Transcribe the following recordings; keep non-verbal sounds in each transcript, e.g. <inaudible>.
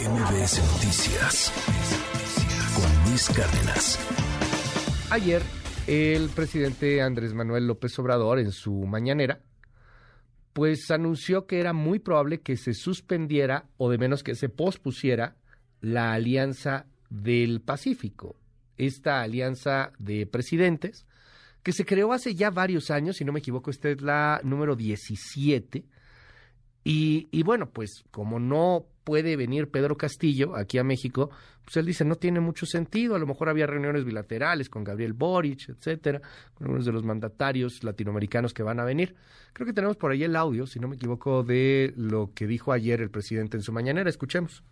MBS Noticias con Luis Cárdenas. Ayer, el presidente Andrés Manuel López Obrador, en su mañanera, pues anunció que era muy probable que se suspendiera, o de menos que se pospusiera, la Alianza del Pacífico, esta alianza de presidentes, que se creó hace ya varios años, si no me equivoco, esta es la número 17, y, y, bueno, pues como no puede venir Pedro Castillo aquí a México, pues él dice no tiene mucho sentido. A lo mejor había reuniones bilaterales con Gabriel Boric, etcétera, con algunos de los mandatarios latinoamericanos que van a venir. Creo que tenemos por ahí el audio, si no me equivoco, de lo que dijo ayer el presidente en su mañanera. Escuchemos.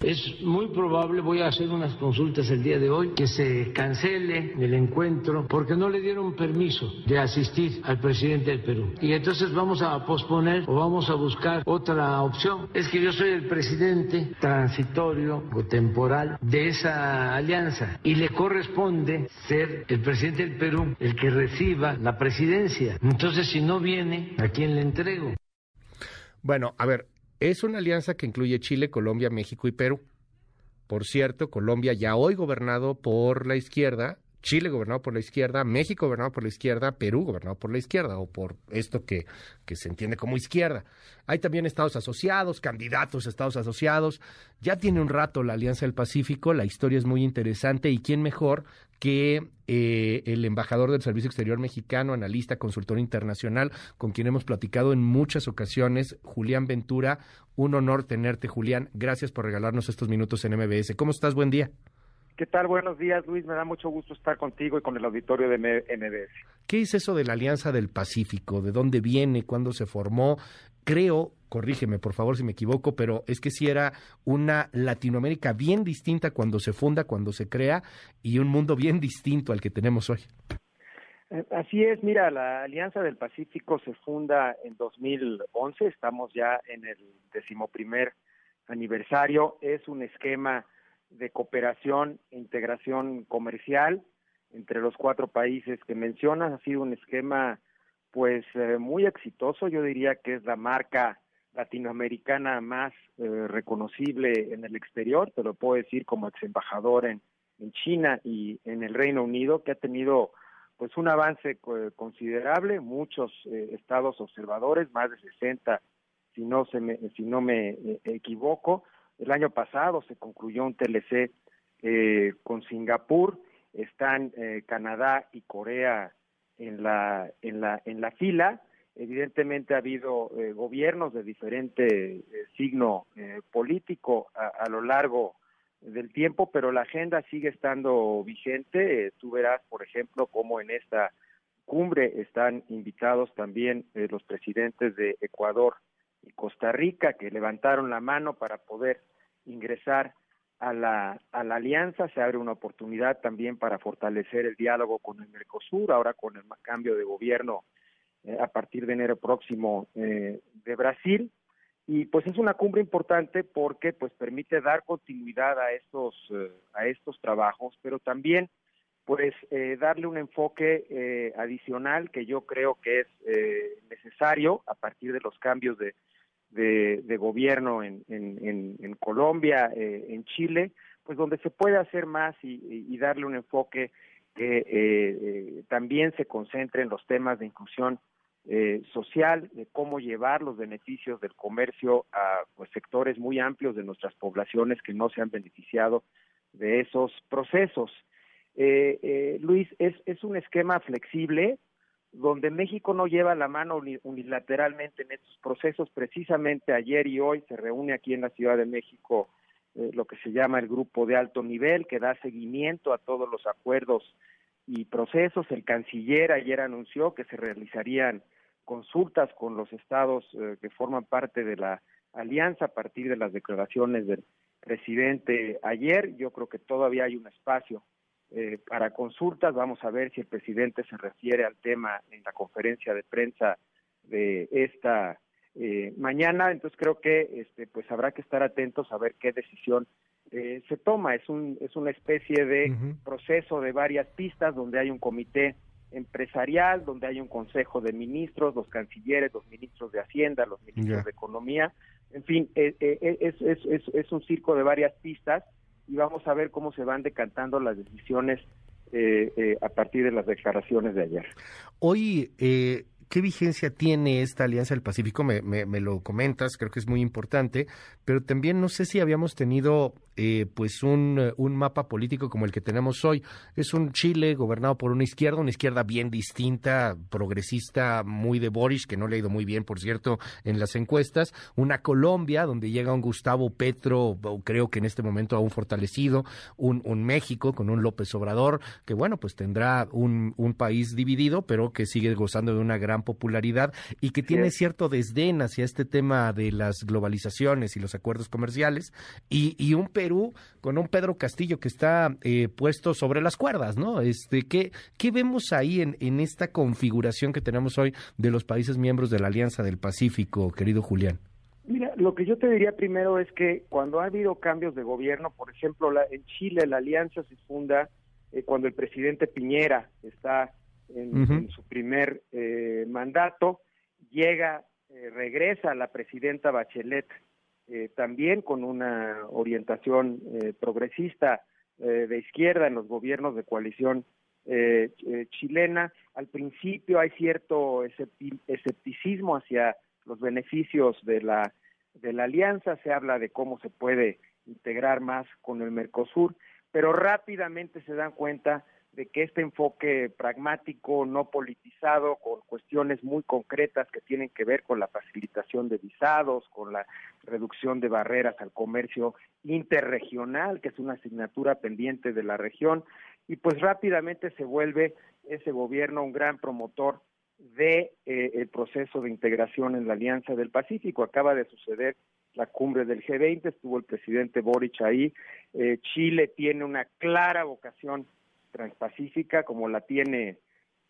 Es muy probable, voy a hacer unas consultas el día de hoy, que se cancele el encuentro porque no le dieron permiso de asistir al presidente del Perú. Y entonces vamos a posponer o vamos a buscar otra opción. Es que yo soy el presidente transitorio o temporal de esa alianza y le corresponde ser el presidente del Perú el que reciba la presidencia. Entonces, si no viene, ¿a quién le entrego? Bueno, a ver, es una alianza que incluye Chile, Colombia, México y Perú. Por cierto, Colombia ya hoy gobernado por la izquierda, Chile gobernado por la izquierda, México gobernado por la izquierda, Perú gobernado por la izquierda, o por esto que, que se entiende como izquierda. Hay también estados asociados, candidatos a estados asociados. Ya tiene un rato la Alianza del Pacífico, la historia es muy interesante y quién mejor que eh, el embajador del Servicio Exterior Mexicano, analista, consultor internacional, con quien hemos platicado en muchas ocasiones, Julián Ventura. Un honor tenerte, Julián. Gracias por regalarnos estos minutos en MBS. ¿Cómo estás? Buen día. ¿Qué tal? Buenos días, Luis. Me da mucho gusto estar contigo y con el auditorio de MBS. ¿Qué es eso de la Alianza del Pacífico? ¿De dónde viene? ¿Cuándo se formó? Creo, corrígeme por favor si me equivoco, pero es que si era una Latinoamérica bien distinta cuando se funda, cuando se crea, y un mundo bien distinto al que tenemos hoy. Eh, así es, mira, la Alianza del Pacífico se funda en 2011, estamos ya en el decimoprimer aniversario, es un esquema de cooperación e integración comercial entre los cuatro países que mencionas. Ha sido un esquema pues eh, muy exitoso, yo diría que es la marca latinoamericana más eh, reconocible en el exterior, te lo puedo decir como ex embajador en, en China y en el Reino Unido, que ha tenido pues un avance considerable, muchos eh, estados observadores, más de 60 si no se me, si no me equivoco, el año pasado se concluyó un TLC eh, con Singapur, están eh, Canadá y Corea en la, en la, en la fila. Evidentemente ha habido eh, gobiernos de diferente signo político a, a, lo largo del tiempo, pero la agenda sigue estando vigente. tú verás, por ejemplo, cómo en esta cumbre están invitados también los presidentes de Ecuador Costa Rica que levantaron la mano para poder ingresar a la, alianza, se abre una oportunidad también para fortalecer el diálogo con el Mercosur, ahora con el cambio de gobierno eh, a partir de enero próximo eh, de Brasil. Y pues es una cumbre importante porque pues permite dar continuidad a estos, eh, a estos trabajos, pero también pues darle un enfoque adicional que yo creo que es necesario a partir de los cambios de, de, gobierno en, en, Colombia, eh, en Chile, pues donde se puede hacer más y, darle un enfoque que eh, eh, también se concentre en los temas de inclusión social, de cómo llevar los beneficios del comercio a pues, sectores muy amplios de nuestras poblaciones que no se han beneficiado de esos procesos. Luis, es, es un esquema flexible, donde México no lleva la mano unilateralmente en estos procesos. Precisamente ayer y hoy se reúne aquí en la Ciudad de México eh, lo que se llama el grupo de alto nivel, que da seguimiento a todos los acuerdos y procesos. El canciller ayer anunció que se realizarían consultas con los estados eh, que forman parte de la alianza a partir de las declaraciones del presidente ayer. Yo creo que todavía hay un espacio eh, para consultas. Vamos a ver si el presidente se refiere al tema en la conferencia de prensa de esta eh, mañana. Entonces creo que este, pues habrá que estar atentos a ver qué decisión eh, se toma. Es un es una especie de proceso de varias pistas donde hay un comité empresarial, donde hay un consejo de ministros, los cancilleres, los ministros de Hacienda, los ministros de Economía, en fin, eh, eh, es, es, es, es, un circo de varias pistas y vamos a ver cómo se van decantando las decisiones a partir de las declaraciones de ayer. Hoy ¿Qué vigencia tiene esta Alianza del Pacífico? Me, me, lo comentas, creo que es muy importante, pero también no sé si habíamos tenido eh, pues un, un, mapa político como el que tenemos hoy. Es un Chile gobernado por una izquierda, una izquierda bien distinta, progresista, muy de Boris, que no le ha ido muy bien, por cierto, en las encuestas. Una Colombia, donde llega un Gustavo Petro, creo que en este momento aún fortalecido. Un, un México con un López Obrador, que bueno, pues tendrá un, un país dividido, pero que sigue gozando de una gran popularidad y que tiene cierto desdén hacia este tema de las globalizaciones y los acuerdos comerciales, y, y un Perú con un Pedro Castillo que está eh, puesto sobre las cuerdas, ¿no? Este, ¿qué, qué vemos ahí en, en esta configuración que tenemos hoy de los países miembros de la Alianza del Pacífico, querido Julián? Mira, lo que yo te diría primero es que cuando ha habido cambios de gobierno, por ejemplo, la, en Chile la alianza se funda eh, cuando el presidente Piñera está en, su primer eh, mandato, llega, eh, regresa la presidenta Bachelet eh, también con una orientación progresista de izquierda en los gobiernos de coalición chilena. Al principio hay cierto escepticismo hacia los beneficios de la, de la alianza, se habla de cómo se puede integrar más con el Mercosur, pero rápidamente se dan cuenta de que este enfoque pragmático, no politizado, con cuestiones muy concretas que tienen que ver con la facilitación de visados, con la reducción de barreras al comercio interregional, que es una asignatura pendiente de la región, y pues rápidamente se vuelve ese gobierno un gran promotor de eh, el proceso de integración en la Alianza del Pacífico. Acaba de suceder la cumbre del G20, estuvo el presidente Boric ahí. Eh, Chile tiene una clara vocación transpacífica como la tiene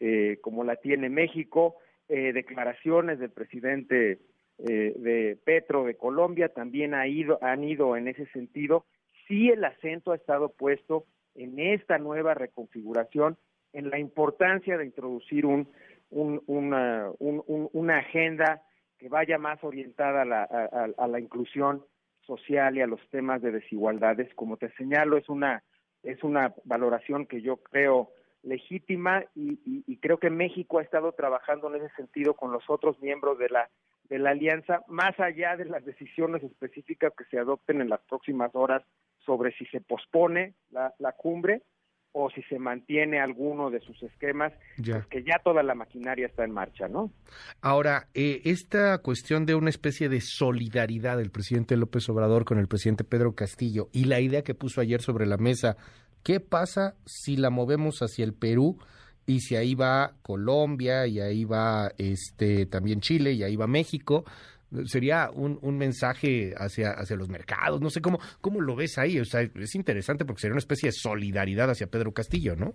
eh, como la tiene México, eh, declaraciones del presidente eh, de Petro de Colombia también ha ido, han ido en ese sentido. Sí el acento ha estado puesto en esta nueva reconfiguración, en la importancia de introducir un, una, agenda que vaya más orientada a la, a la inclusión social y a los temas de desigualdades. Como te señalo, es una es una valoración que yo creo legítima y, creo que México ha estado trabajando en ese sentido con los otros miembros de la de la alianza, más allá de las decisiones específicas que se adopten en las próximas horas sobre si se pospone la, la cumbre o si se mantiene alguno de sus esquemas, pues que ya toda la maquinaria está en marcha, ¿no? Ahora, eh, esta cuestión de una especie de solidaridad del presidente López Obrador con el presidente Pedro Castillo y la idea que puso ayer sobre la mesa, ¿qué pasa si la movemos hacia el Perú? y si ahí va Colombia y ahí va este también Chile y ahí va México sería un, un mensaje hacia, hacia los mercados, no sé cómo, cómo lo ves ahí, o sea, es interesante porque sería una especie de solidaridad hacia Pedro Castillo, ¿no?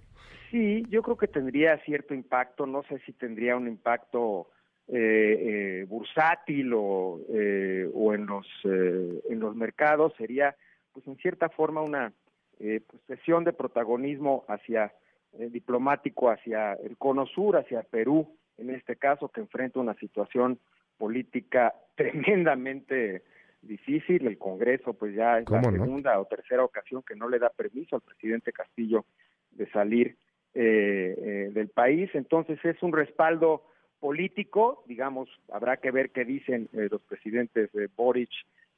Sí, yo creo que tendría cierto impacto, no sé si tendría un impacto eh, eh, bursátil o, eh, o en los en los mercados, sería pues en cierta forma una pues, sesión de protagonismo hacia diplomático hacia el cono sur, hacia Perú, en este caso, que enfrenta una situación política <laughs> tremendamente difícil. El Congreso, pues ya es la segunda o tercera ocasión que no le da permiso al presidente Castillo de salir eh, eh, del país. Entonces es un respaldo político, digamos, habrá que ver qué dicen eh, los presidentes Boric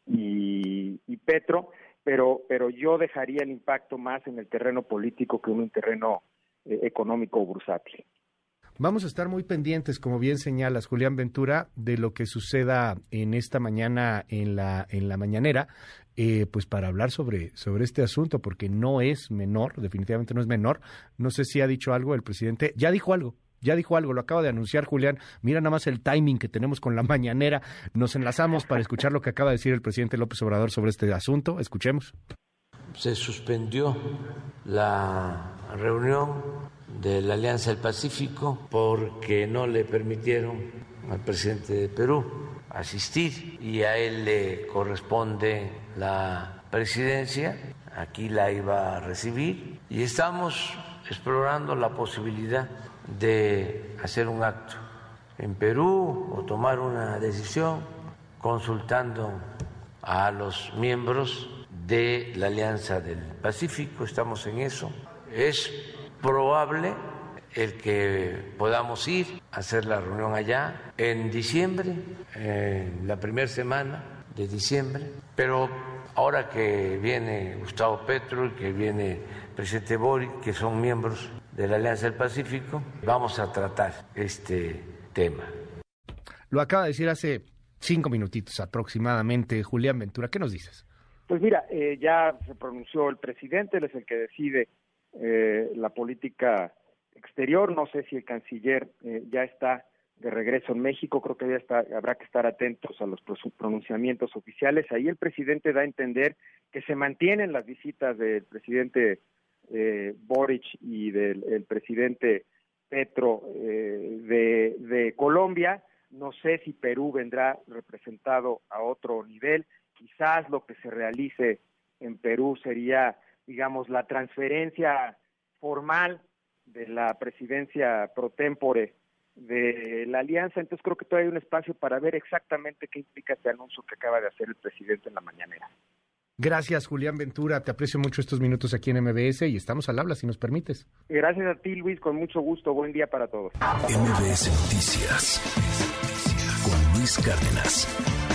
y, y, Petro, pero, pero yo dejaría el impacto más en el terreno político que en un terreno económico o bursátil. Vamos a estar muy pendientes, como bien señalas, Julián Ventura, de lo que suceda en esta mañana en la, en la mañanera, eh, pues para hablar sobre, sobre este asunto, porque no es menor, definitivamente no es menor. No sé si ha dicho algo el presidente, ya dijo algo, ya dijo algo, lo acaba de anunciar Julián. Mira nada más el timing que tenemos con la mañanera. Nos enlazamos para escuchar lo que acaba de decir el presidente López Obrador sobre este asunto. Escuchemos. Se suspendió la reunión de la Alianza del Pacífico porque no le permitieron al presidente de Perú asistir y a él le corresponde la presidencia, aquí la iba a recibir y estamos explorando la posibilidad de hacer un acto en Perú o tomar una decisión consultando a los miembros de la Alianza del Pacífico, estamos en eso. Es probable el que podamos ir a hacer la reunión allá en diciembre, en la primera semana de diciembre, pero ahora que viene Gustavo Petro y que viene el presidente Boric, que son miembros de la Alianza del Pacífico, vamos a tratar este tema. Lo acaba de decir hace cinco minutitos aproximadamente Julián Ventura. ¿Qué nos dices? Pues mira, eh, ya se pronunció el presidente, él es el que decide eh, la política exterior. No sé si el canciller eh, ya está de regreso en México, creo que ya está, habrá que estar atentos a los pronunciamientos oficiales. Ahí el presidente da a entender que se mantienen las visitas del presidente eh, Boric y del presidente Petro eh, de, de Colombia. No sé si Perú vendrá representado a otro nivel. Quizás lo que se realice en Perú sería, digamos, la transferencia formal de la presidencia pro tempore de la alianza, entonces creo que todavía hay un espacio para ver exactamente qué implica este anuncio que acaba de hacer el presidente en la mañanera. Gracias, Julián Ventura. Te aprecio mucho estos minutos aquí en MBS y estamos al habla, si nos permites. Gracias a ti, Luis, con mucho gusto. Buen día para todos. MBS Noticias con Luis Cárdenas.